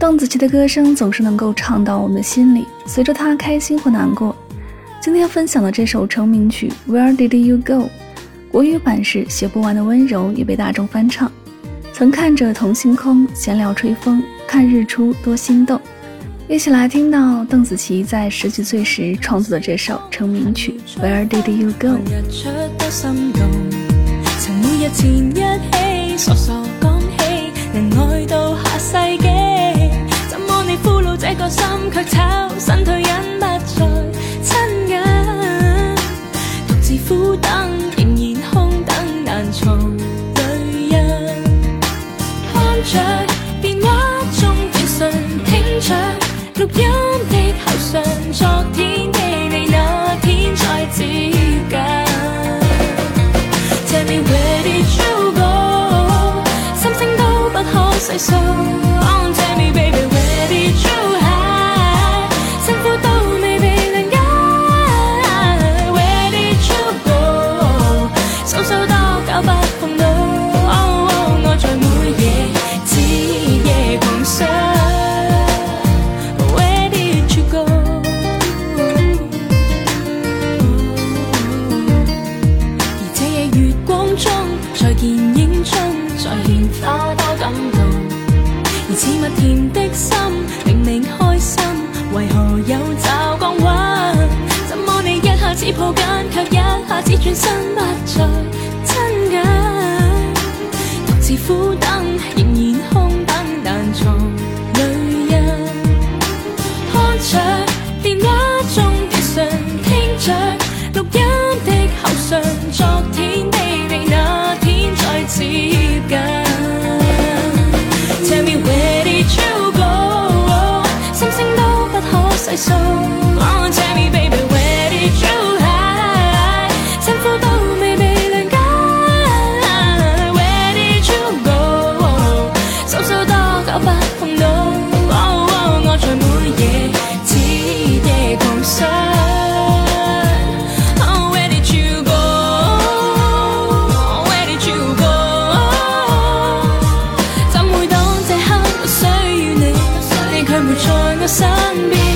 邓紫棋的歌声总是能够唱到我们的心里，随着她开心或难过。今天分享的这首成名曲《Where Did You Go》，国语版是《写不完的温柔》，也被大众翻唱。曾看着同星空，闲聊吹风，看日出多心动。一起来听到邓紫棋在十几岁时创作的这首成名曲《Where Did You Go》。曾一前一起傻傻却炒身退忍不再亲近，独自苦等，仍然空等难藏泪印。看着电话中短信，听着录音的口讯，昨天的你那天再接近。Tell me where did you go？心声都不可细数。你转身不再亲近？独自苦等，陪在我身边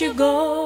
you go.